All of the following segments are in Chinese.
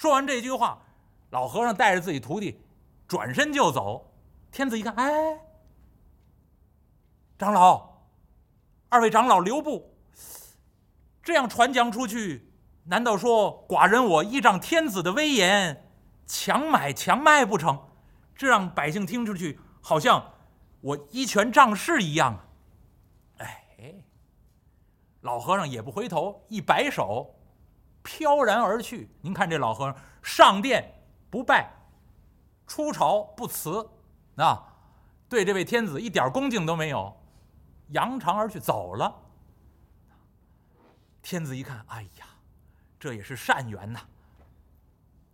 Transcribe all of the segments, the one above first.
说完这句话，老和尚带着自己徒弟转身就走。天子一看，哎，长老，二位长老留步，这样传讲出去，难道说寡人我依仗天子的威严，强买强卖不成？这让百姓听出去，好像我依权仗势一样啊！哎，老和尚也不回头，一摆手，飘然而去。您看这老和尚上殿不拜，出朝不辞。啊，对这位天子一点恭敬都没有，扬长而去走了。天子一看，哎呀，这也是善缘呐！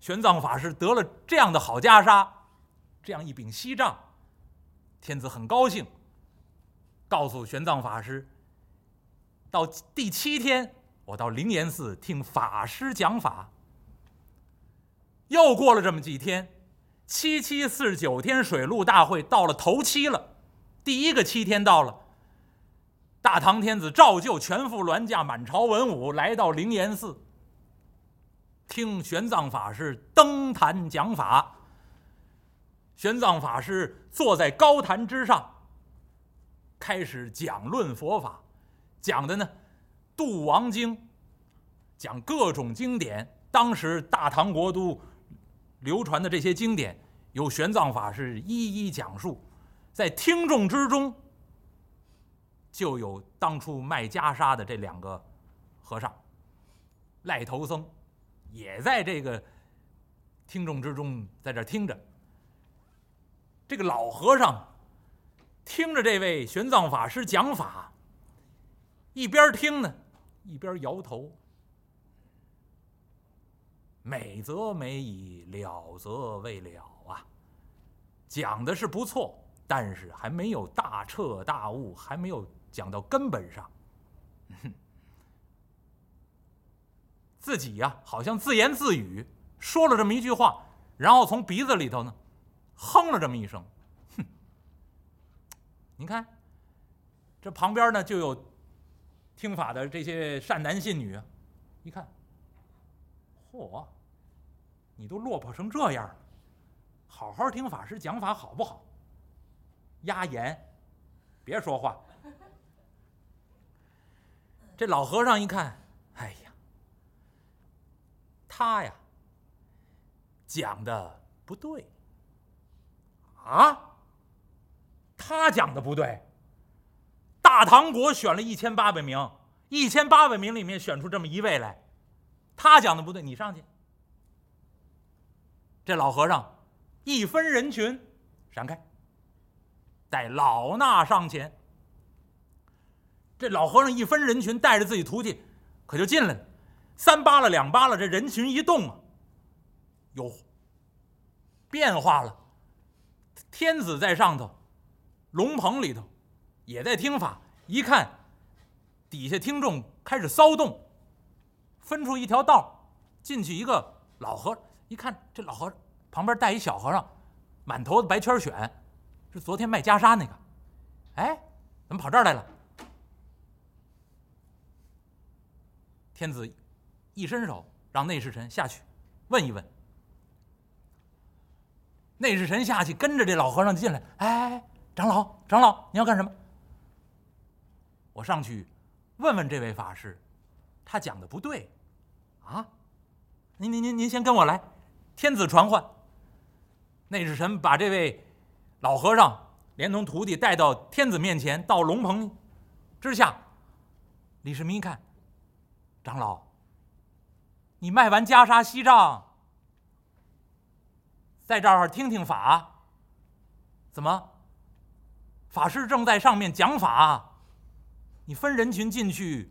玄奘法师得了这样的好袈裟，这样一柄锡杖，天子很高兴，告诉玄奘法师，到第七天，我到灵岩寺听法师讲法。又过了这么几天。七七四十九天水陆大会到了头七了，第一个七天到了。大唐天子照旧全副銮驾，满朝文武来到灵岩寺，听玄奘法师登坛讲法。玄奘法师坐在高坛之上，开始讲论佛法，讲的呢，《度王经》，讲各种经典。当时大唐国都。流传的这些经典，由玄奘法师一一讲述，在听众之中，就有当初卖袈裟的这两个和尚，赖头僧，也在这个听众之中，在这听着。这个老和尚听着这位玄奘法师讲法，一边听呢，一边摇头。美则美矣，了则未了啊！讲的是不错，但是还没有大彻大悟，还没有讲到根本上。自己呀，好像自言自语说了这么一句话，然后从鼻子里头呢，哼了这么一声。哼！你看，这旁边呢就有听法的这些善男信女，一看，嚯！你都落魄成这样了，好好听法师讲法好不好？压言，别说话。这老和尚一看，哎呀，他呀讲的不对啊，他讲的不对。大唐国选了一千八百名，一千八百名里面选出这么一位来，他讲的不对，你上去。这老和尚一分人群，闪开，带老衲上前。这老和尚一分人群，带着自己徒弟，可就进来了。三扒拉两扒拉，这人群一动啊，有变化了。天子在上头，龙棚里头也在听法。一看，底下听众开始骚动，分出一条道进去一个老和尚。一看这老和尚旁边带一小和尚，满头的白圈癣，是昨天卖袈裟那个。哎，怎么跑这儿来了？天子一伸手，让内侍臣下去问一问。内侍臣下去跟着这老和尚进来。哎，长老，长老，你要干什么？我上去问问这位法师，他讲的不对啊。您您您您先跟我来。天子传唤，内侍臣把这位老和尚连同徒弟带到天子面前，到龙棚之下。李世民一看，长老，你卖完袈裟锡杖，在这儿听听法。怎么？法师正在上面讲法，你分人群进去，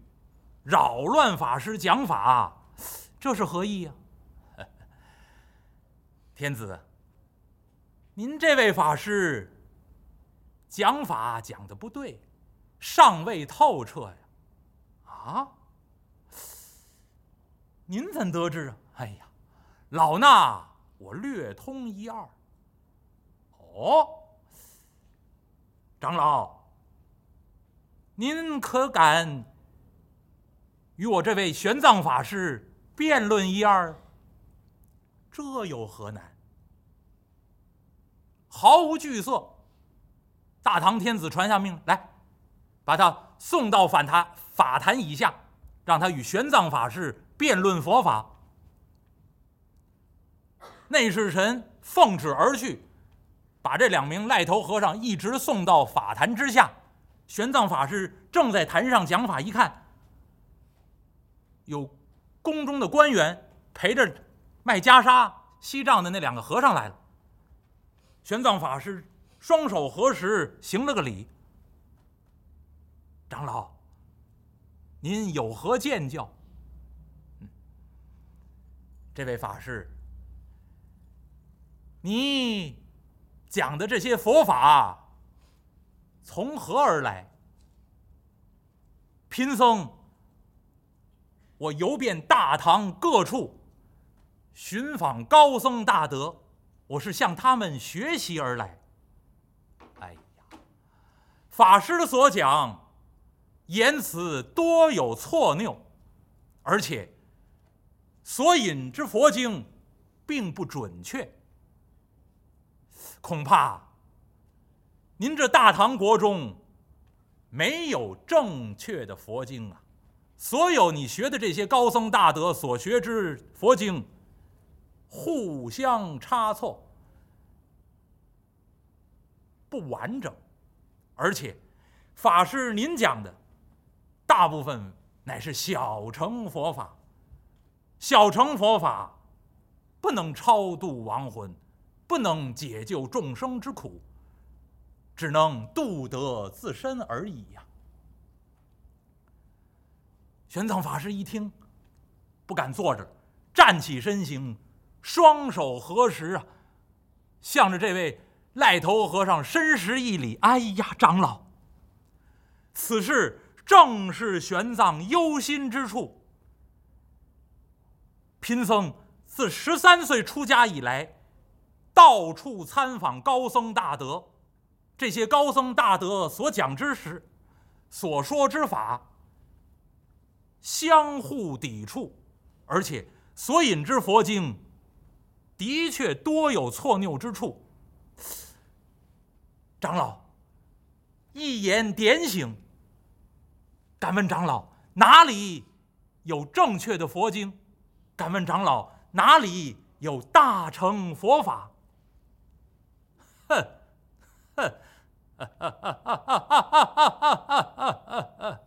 扰乱法师讲法，这是何意呀？天子，您这位法师讲法讲的不对，尚未透彻呀！啊，您怎得知啊？哎呀，老衲我略通一二。哦，长老，您可敢与我这位玄奘法师辩论一二？这有何难？毫无惧色。大唐天子传下命令来，把他送到法坛法坛以下，让他与玄奘法师辩论佛法。内侍臣奉旨而去，把这两名赖头和尚一直送到法坛之下。玄奘法师正在坛上讲法，一看有宫中的官员陪着卖袈裟、锡杖的那两个和尚来了。玄奘法师双手合十，行了个礼：“长老，您有何见教？”这位法师。你讲的这些佛法从何而来？贫僧我游遍大唐各处，寻访高僧大德，我是向他们学习而来。哎呀，法师的所讲言辞多有错谬，而且所引之佛经并不准确。恐怕您这大唐国中没有正确的佛经啊！所有你学的这些高僧大德所学之佛经，互相差错，不完整，而且法师您讲的大部分乃是小乘佛法，小乘佛法不能超度亡魂。不能解救众生之苦，只能度得自身而已呀。玄奘法师一听，不敢坐着，站起身形，双手合十啊，向着这位赖头和尚深施一礼：“哎呀，长老，此事正是玄奘忧心之处。贫僧自十三岁出家以来。”到处参访高僧大德，这些高僧大德所讲之时，所说之法相互抵触，而且所引之佛经的确多有错谬之处。长老，一言点醒。敢问长老，哪里有正确的佛经？敢问长老，哪里有大乘佛法？哼，哼，哈哈哈哈哈哈！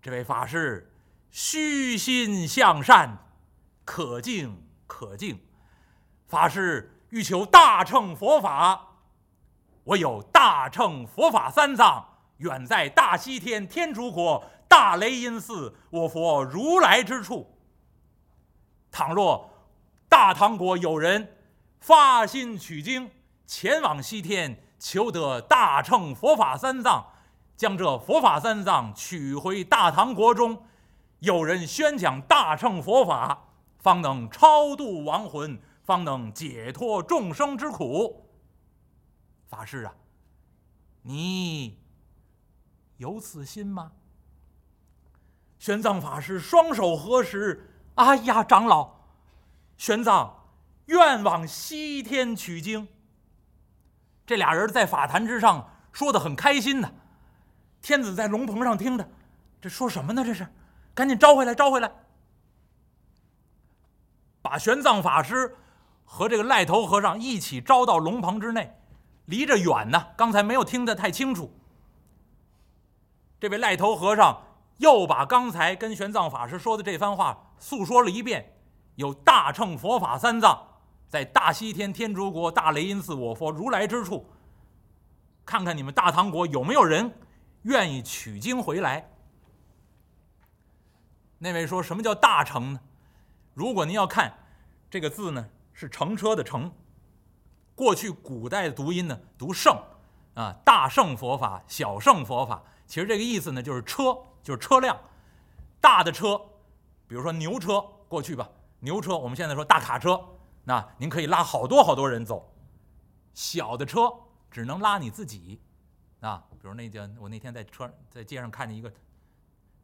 这位法师虚心向善，可敬可敬。法师欲求大乘佛法，我有大乘佛法三藏，远在大西天天竺国大雷音寺，我佛如来之处。倘若大唐国有人。发心取经，前往西天，求得大乘佛法三藏，将这佛法三藏取回大唐国中。有人宣讲大乘佛法，方能超度亡魂，方能解脱众生之苦。法师啊，你有此心吗？玄奘法师双手合十，哎呀，长老，玄奘。愿往西天取经。这俩人在法坛之上说的很开心呢。天子在龙棚上听着，这说什么呢？这是，赶紧招回来，招回来，把玄奘法师和这个赖头和尚一起招到龙棚之内，离着远呢，刚才没有听得太清楚。这位赖头和尚又把刚才跟玄奘法师说的这番话诉说了一遍，有大乘佛法三藏。在大西天天竺国大雷音寺，我佛如来之处，看看你们大唐国有没有人愿意取经回来。那位说什么叫大乘呢？如果您要看这个字呢，是乘车的乘。过去古代的读音呢，读圣啊，大圣佛法，小圣佛法。其实这个意思呢，就是车，就是车辆，大的车，比如说牛车，过去吧，牛车，我们现在说大卡车。那您可以拉好多好多人走，小的车只能拉你自己，啊，比如那叫我那天在车在街上看见一个，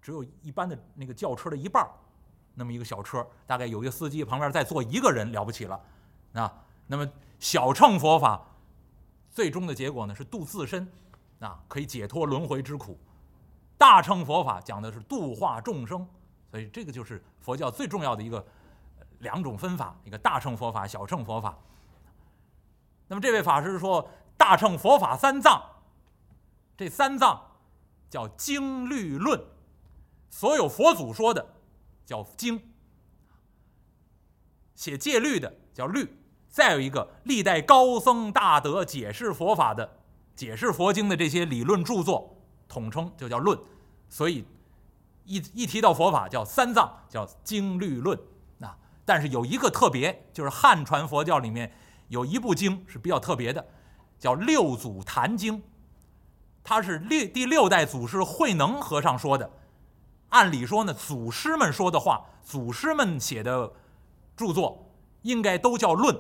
只有一般的那个轿车的一半那么一个小车，大概有一个司机旁边再坐一个人了不起了，啊，那么小乘佛法最终的结果呢是度自身，啊，可以解脱轮回之苦；大乘佛法讲的是度化众生，所以这个就是佛教最重要的一个两种分法：一个大乘佛法、小乘佛法。那么这位法师说，大乘佛法三藏，这三藏叫经律论，所有佛祖说的叫经，写戒律的叫律，再有一个历代高僧大德解释佛法的、解释佛经的这些理论著作，统称就叫论。所以一一提到佛法，叫三藏，叫经律论。但是有一个特别，就是汉传佛教里面。有一部经是比较特别的，叫《六祖坛经》，它是六第六代祖师慧能和尚说的。按理说呢，祖师们说的话，祖师们写的著作，应该都叫论，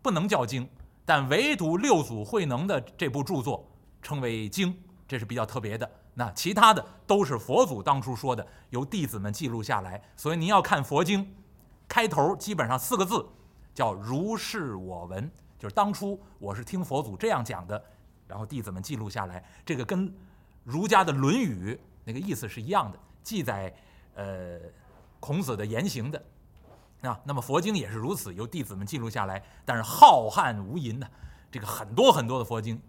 不能叫经。但唯独六祖慧能的这部著作称为经，这是比较特别的。那其他的都是佛祖当初说的，由弟子们记录下来。所以您要看佛经，开头基本上四个字。叫如是我闻，就是当初我是听佛祖这样讲的，然后弟子们记录下来。这个跟儒家的《论语》那个意思是一样的，记载呃孔子的言行的啊。那么佛经也是如此，由弟子们记录下来。但是浩瀚无垠呢，这个很多很多的佛经，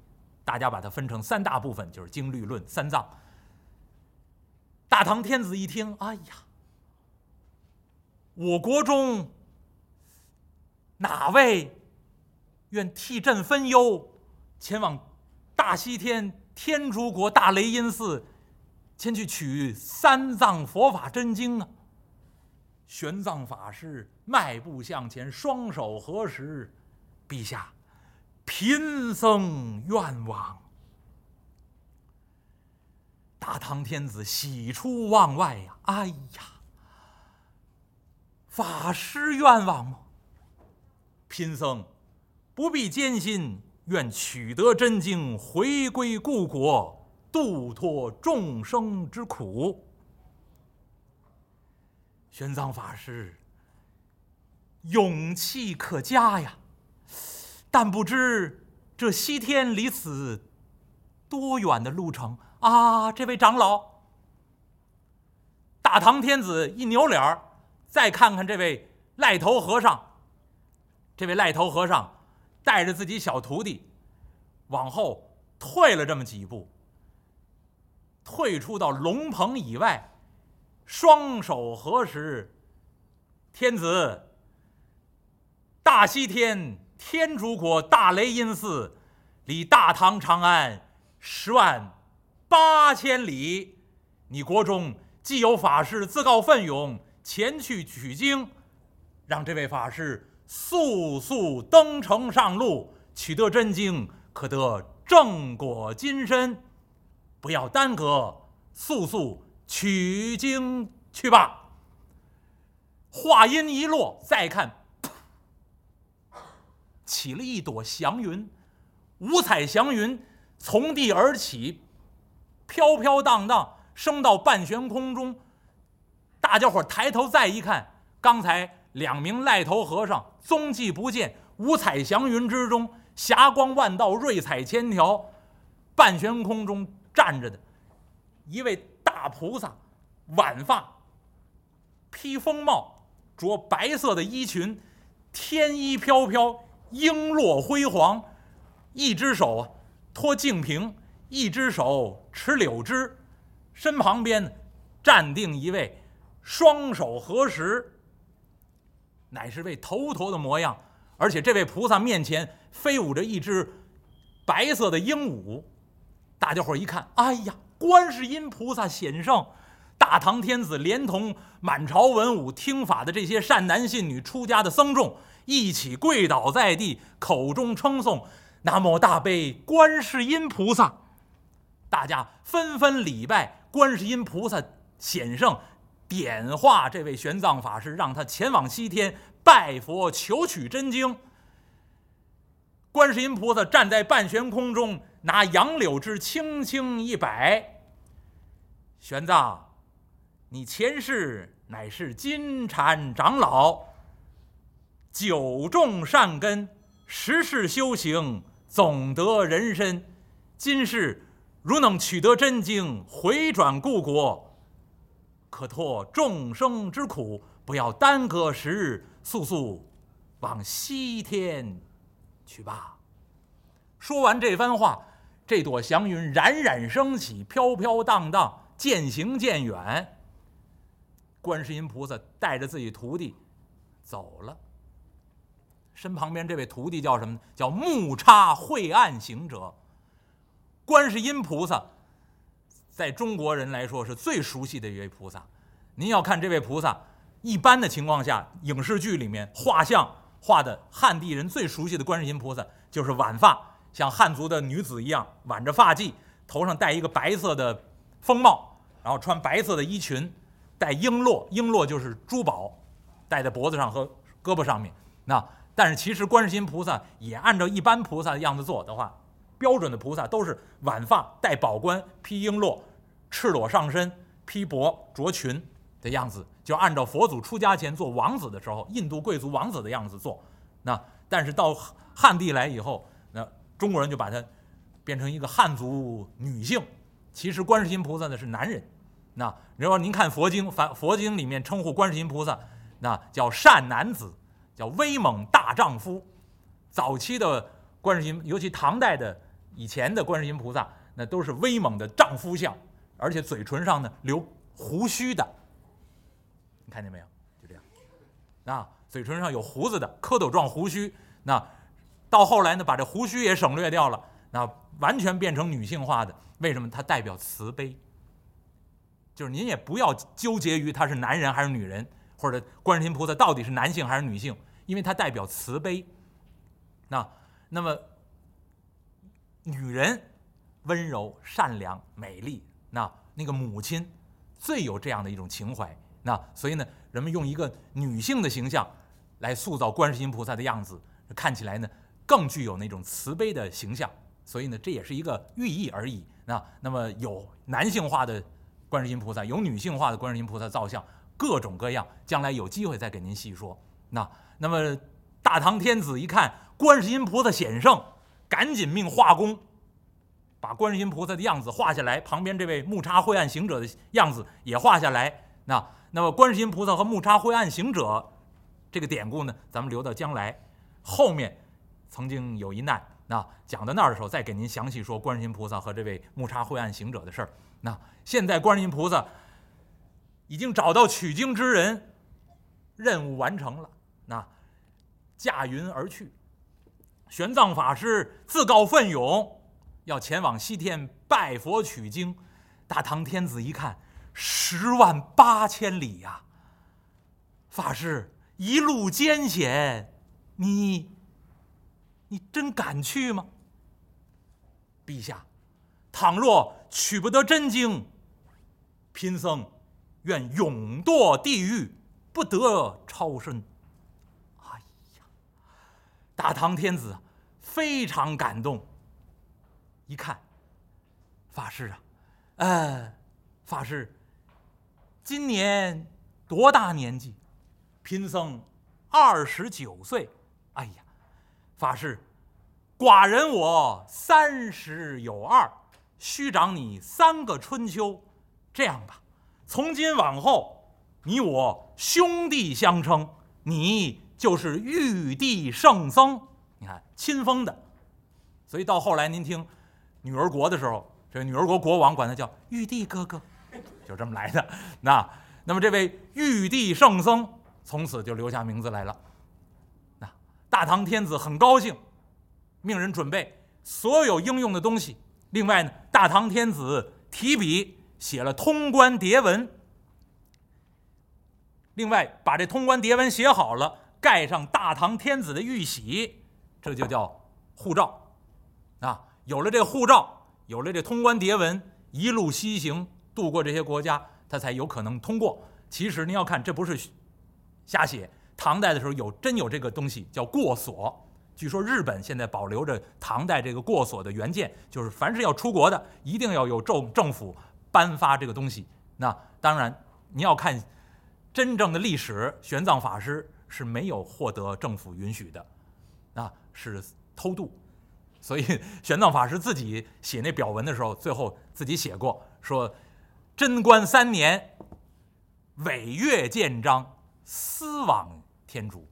大家把它分成三大部分，就是经律论三藏。大唐天子一听，哎呀，我国中。哪位愿替朕分忧，前往大西天天竺国大雷音寺，前去取三藏佛法真经啊？玄奘法师迈步向前，双手合十：“陛下，贫僧愿往。”大唐天子喜出望外呀！哎呀，法师愿望吗？贫僧不必艰辛，愿取得真经，回归故国，度脱众生之苦。玄奘法师勇气可嘉呀，但不知这西天离此多远的路程啊？这位长老，大唐天子一扭脸儿，再看看这位赖头和尚。这位赖头和尚带着自己小徒弟往后退了这么几步，退出到龙棚以外，双手合十：“天子，大西天天竺国大雷音寺离大唐长安十万八千里，你国中既有法师自告奋勇前去取经，让这位法师。”速速登城上路，取得真经，可得正果金身。不要耽搁，速速取经去吧。话音一落，再看，起了一朵祥云，五彩祥云从地而起，飘飘荡荡升到半悬空中。大家伙抬头再一看，刚才。两名赖头和尚踪迹不见，五彩祥云之中，霞光万道，瑞彩千条，半悬空中站着的一位大菩萨，挽发，披风帽，着白色的衣裙，天衣飘飘，璎珞辉煌，一只手啊托净瓶，一只手持柳枝，身旁边站定一位，双手合十。乃是位头陀的模样，而且这位菩萨面前飞舞着一只白色的鹦鹉。大家伙一看，哎呀，观世音菩萨显圣！大唐天子连同满朝文武听法的这些善男信女、出家的僧众一起跪倒在地，口中称颂“南无大悲观世音菩萨”。大家纷纷礼拜观世音菩萨显圣。点化这位玄奘法师，让他前往西天拜佛求取真经。观世音菩萨站在半悬空中，拿杨柳枝轻轻一摆：“玄奘，你前世乃是金蝉长老，久种善根，十世修行，总得人身。今世如能取得真经，回转故国，可托众生之苦，不要耽搁时日，速速往西天去吧。说完这番话，这朵祥云冉冉升起，飘飘荡荡，渐行渐远。观世音菩萨带着自己徒弟走了，身旁边这位徒弟叫什么呢？叫木叉晦暗行者。观世音菩萨在中国人来说是最熟悉的一位菩萨。您要看这位菩萨，一般的情况下，影视剧里面画像画的汉地人最熟悉的观世音菩萨就是挽发，像汉族的女子一样挽着发髻，头上戴一个白色的风帽，然后穿白色的衣裙。戴璎珞，璎珞就是珠宝，戴在脖子上和胳膊上面。那但是其实观世音菩萨也按照一般菩萨的样子做的话，标准的菩萨都是挽发、戴宝冠、披璎珞、赤裸上身、披帛着裙的样子，就按照佛祖出家前做王子的时候，印度贵族王子的样子做。那但是到汉地来以后，那中国人就把它变成一个汉族女性。其实观世音菩萨呢是男人。那你说，您看佛经，佛佛经里面称呼观世音菩萨，那叫善男子，叫威猛大丈夫。早期的观世音，尤其唐代的以前的观世音菩萨，那都是威猛的丈夫相，而且嘴唇上呢留胡须的。你看见没有？就这样，啊，嘴唇上有胡子的蝌蚪状胡须。那到后来呢，把这胡须也省略掉了，那完全变成女性化的。为什么？它代表慈悲。就是您也不要纠结于他是男人还是女人，或者观世音菩萨到底是男性还是女性，因为它代表慈悲。那那么女人温柔、善良、美丽，那那个母亲最有这样的一种情怀。那所以呢，人们用一个女性的形象来塑造观世音菩萨的样子，看起来呢更具有那种慈悲的形象。所以呢，这也是一个寓意而已。那那么有男性化的。观世音菩萨有女性化的观世音菩萨造像，各种各样，将来有机会再给您细说。那那么大唐天子一看观世音菩萨显圣，赶紧命画工把观世音菩萨的样子画下来，旁边这位木叉灰暗行者的样子也画下来。那那么观世音菩萨和木叉灰暗行者这个典故呢，咱们留到将来后面曾经有一难，那讲到那儿的时候再给您详细说观世音菩萨和这位木叉灰暗行者的事儿。那现在观世音菩萨已经找到取经之人，任务完成了。那驾云而去，玄奘法师自告奋勇要前往西天拜佛取经。大唐天子一看，十万八千里呀！法师一路艰险，你你真敢去吗？陛下。倘若取不得真经，贫僧愿永堕地狱，不得超生。哎呀，大唐天子非常感动。一看，法师啊，呃，法师今年多大年纪？贫僧二十九岁。哎呀，法师，寡人我三十有二。虚长你三个春秋，这样吧，从今往后，你我兄弟相称，你就是玉帝圣僧。你看亲封的，所以到后来您听女儿国的时候，这女儿国国王管他叫玉帝哥哥，就这么来的。那那么这位玉帝圣僧从此就留下名字来了。那大唐天子很高兴，命人准备所有应用的东西。另外呢，大唐天子提笔写了通关牒文。另外，把这通关牒文写好了，盖上大唐天子的玉玺，这就叫护照。啊，有了这护照，有了这通关牒文，一路西行，渡过这些国家，他才有可能通过。其实您要看，这不是瞎写，唐代的时候有真有这个东西，叫过所。据说日本现在保留着唐代这个过所的原件，就是凡是要出国的，一定要有政政府颁发这个东西。那当然，您要看真正的历史，玄奘法师是没有获得政府允许的，啊，是偷渡。所以 玄奘法师自己写那表文的时候，最后自己写过说：“贞观三年，违越建章，私往天竺，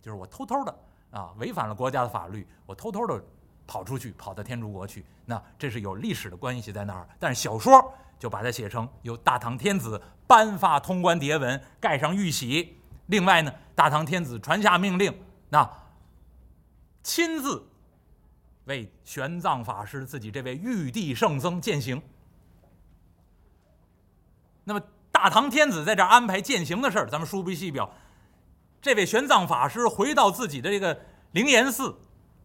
就是我偷偷的啊，违反了国家的法律，我偷偷的跑出去，跑到天竺国去。那这是有历史的关系在那儿。但是小说就把它写成由大唐天子颁发通关牒文，盖上玉玺。另外呢，大唐天子传下命令，那亲自。”为玄奘法师自己这位玉帝圣僧践行。那么大唐天子在这安排践行的事儿，咱们书不细表。这位玄奘法师回到自己的这个灵岩寺，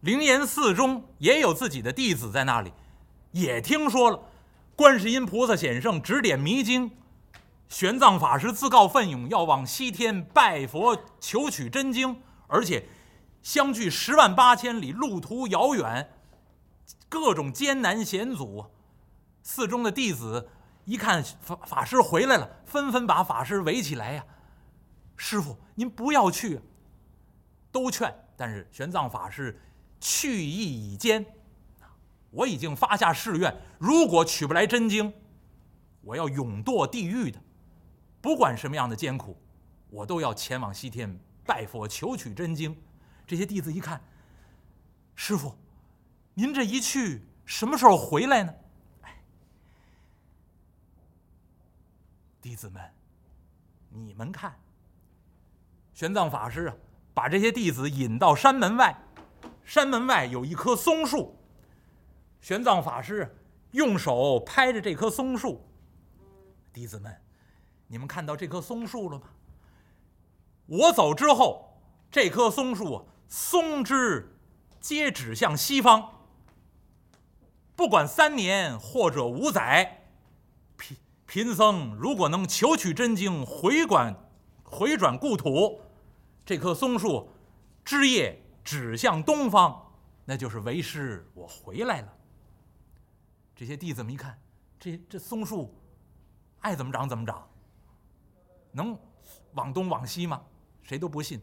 灵岩寺中也有自己的弟子在那里，也听说了观世音菩萨显圣指点迷津，玄奘法师自告奋勇要往西天拜佛求取真经，而且相距十万八千里，路途遥远。各种艰难险阻，寺中的弟子一看法法师回来了，纷纷把法师围起来呀。师傅，您不要去，都劝，但是玄奘法师去意已坚。我已经发下誓愿，如果取不来真经，我要永堕地狱的。不管什么样的艰苦，我都要前往西天拜佛求取真经。这些弟子一看，师傅。您这一去，什么时候回来呢？弟子们，你们看，玄奘法师啊，把这些弟子引到山门外，山门外有一棵松树，玄奘法师用手拍着这棵松树，弟子们，你们看到这棵松树了吗？我走之后，这棵松树啊，松枝皆指向西方。不管三年或者五载，贫贫僧如果能求取真经，回转回转故土，这棵松树枝叶指向东方，那就是为师我回来了。这些弟子们一看，这这松树爱怎么长怎么长，能往东往西吗？谁都不信。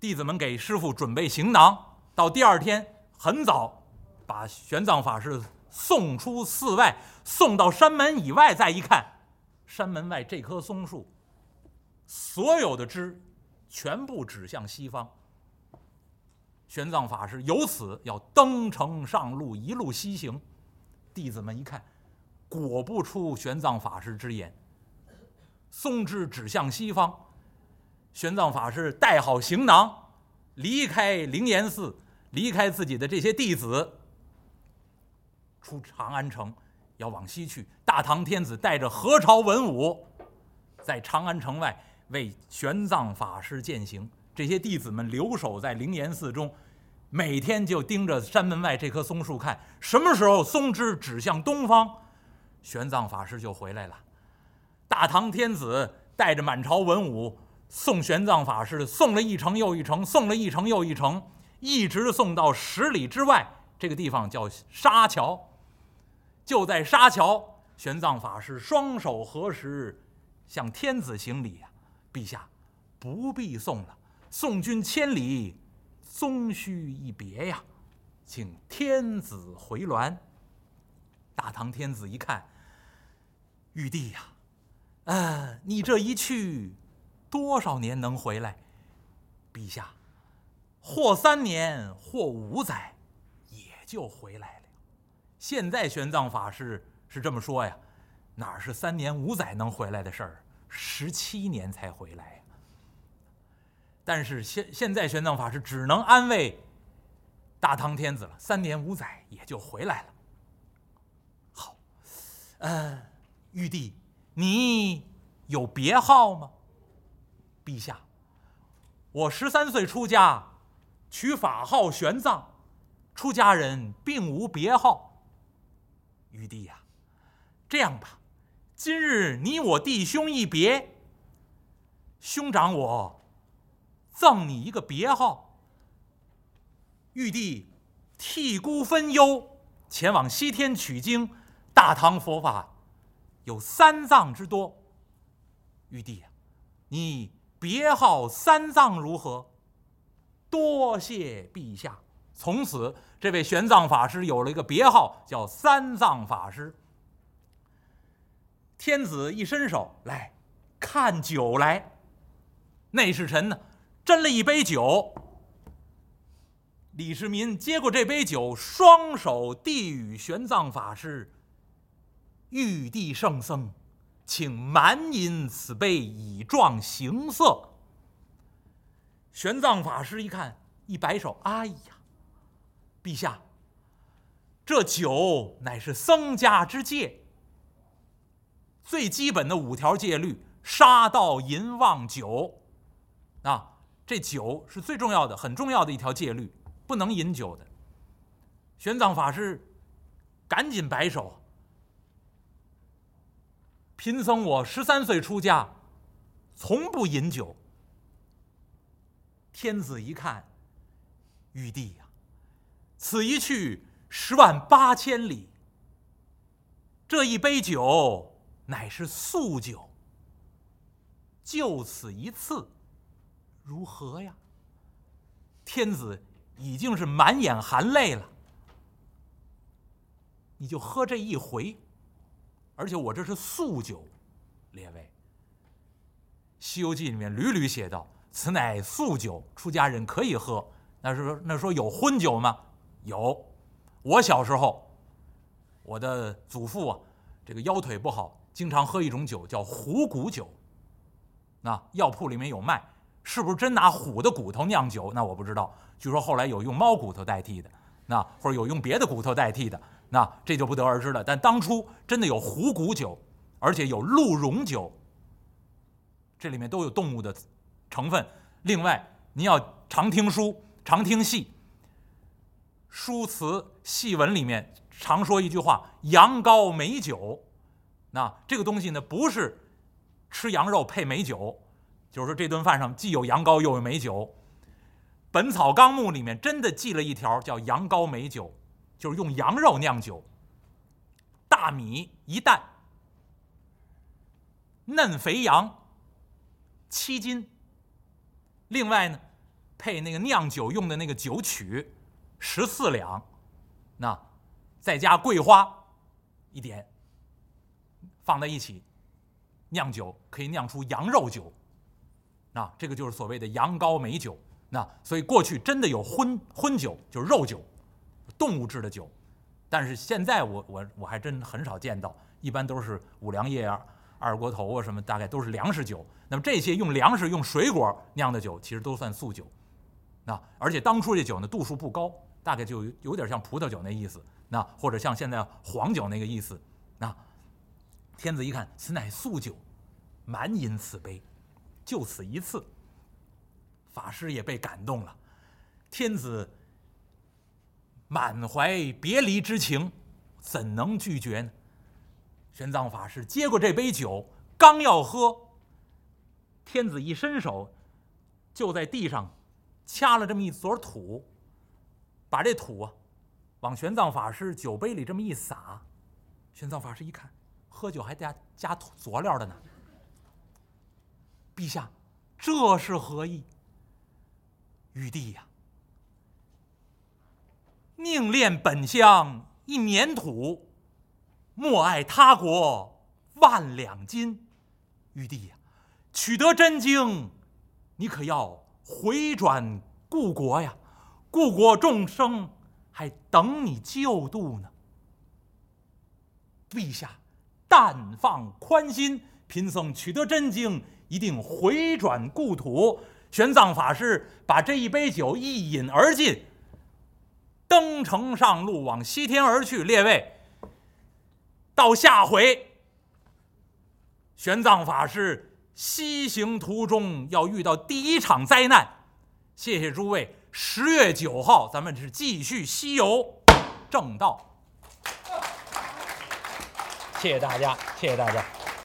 弟子们给师傅准备行囊，到第二天很早。把玄奘法师送出寺外，送到山门以外，再一看，山门外这棵松树，所有的枝全部指向西方。玄奘法师由此要登城上路，一路西行。弟子们一看，果不出玄奘法师之言，松枝指向西方。玄奘法师带好行囊，离开灵岩寺，离开自己的这些弟子。出长安城，要往西去。大唐天子带着何朝文武，在长安城外为玄奘法师践行。这些弟子们留守在灵岩寺中，每天就盯着山门外这棵松树看，什么时候松枝指向东方，玄奘法师就回来了。大唐天子带着满朝文武送玄奘法师，送了一程又一程，送了一程又一程，一直送到十里之外，这个地方叫沙桥。就在沙桥，玄奘法师双手合十，向天子行礼呀！陛下，不必送了，送君千里，终须一别呀，请天子回銮。大唐天子一看，玉帝呀，呃，你这一去，多少年能回来？陛下，或三年，或五载，也就回来了。现在玄奘法师是这么说呀，哪是三年五载能回来的事儿？十七年才回来呀。但是现现在玄奘法师只能安慰大唐天子了，三年五载也就回来了。好，呃，玉帝，你有别号吗？陛下，我十三岁出家，取法号玄奘，出家人并无别号。玉帝呀，这样吧，今日你我弟兄一别，兄长我赠你一个别号。玉帝替孤分忧，前往西天取经。大唐佛法有三藏之多。玉帝呀，你别号三藏如何？多谢陛下。从此，这位玄奘法师有了一个别号，叫三藏法师。天子一伸手来，看酒来。内侍臣呢，斟了一杯酒。李世民接过这杯酒，双手递与玄奘法师：“玉帝圣僧，请满饮此杯，以壮形色。”玄奘法师一看，一摆手：“哎呀！”陛下，这酒乃是僧家之戒，最基本的五条戒律：杀盗淫妄酒。啊，这酒是最重要的、很重要的一条戒律，不能饮酒的。玄奘法师赶紧摆手：“贫僧我十三岁出家，从不饮酒。”天子一看，玉帝。此一去，十万八千里。这一杯酒，乃是素酒。就此一次，如何呀？天子已经是满眼含泪了。你就喝这一回，而且我这是素酒，列位。《西游记》里面屡屡写道：“此乃素酒，出家人可以喝。”那是，那说有荤酒吗？有，我小时候，我的祖父啊，这个腰腿不好，经常喝一种酒叫虎骨酒。那药铺里面有卖，是不是真拿虎的骨头酿酒？那我不知道。据说后来有用猫骨头代替的，那或者有用别的骨头代替的，那这就不得而知了。但当初真的有虎骨酒，而且有鹿茸酒，这里面都有动物的成分。另外，您要常听书，常听戏。书词戏文里面常说一句话：“羊羔美酒。”那这个东西呢，不是吃羊肉配美酒，就是说这顿饭上既有羊羔又有美酒。《本草纲目》里面真的记了一条，叫“羊羔美酒”，就是用羊肉酿酒。大米一担，嫩肥羊七斤。另外呢，配那个酿酒用的那个酒曲。十四两，那再加桂花一点，放在一起酿酒，可以酿出羊肉酒。那这个就是所谓的羊羔美酒。那所以过去真的有荤荤酒，就是肉酒，动物制的酒。但是现在我我我还真很少见到，一般都是五粮液啊、二锅头啊什么，大概都是粮食酒。那么这些用粮食、用水果酿的酒，其实都算素酒。那而且当初这酒呢，度数不高。大概就有点像葡萄酒那意思，那或者像现在黄酒那个意思。那天子一看，此乃素酒，满饮此杯，就此一次。法师也被感动了，天子满怀别离之情，怎能拒绝呢？玄奘法师接过这杯酒，刚要喝，天子一伸手，就在地上掐了这么一撮土。把这土啊，往玄奘法师酒杯里这么一撒，玄奘法师一看，喝酒还加加土佐料的呢。陛下，这是何意？玉帝呀，宁恋本乡一年土，莫爱他国万两金。玉帝呀，取得真经，你可要回转故国呀？故国众生还等你救度呢。陛下，但放宽心，贫僧取得真经，一定回转故土。玄奘法师把这一杯酒一饮而尽，登城上路，往西天而去。列位，到下回，玄奘法师西行途中要遇到第一场灾难。谢谢诸位。十月九号，咱们是继续西游正道。谢谢大家，谢谢大家。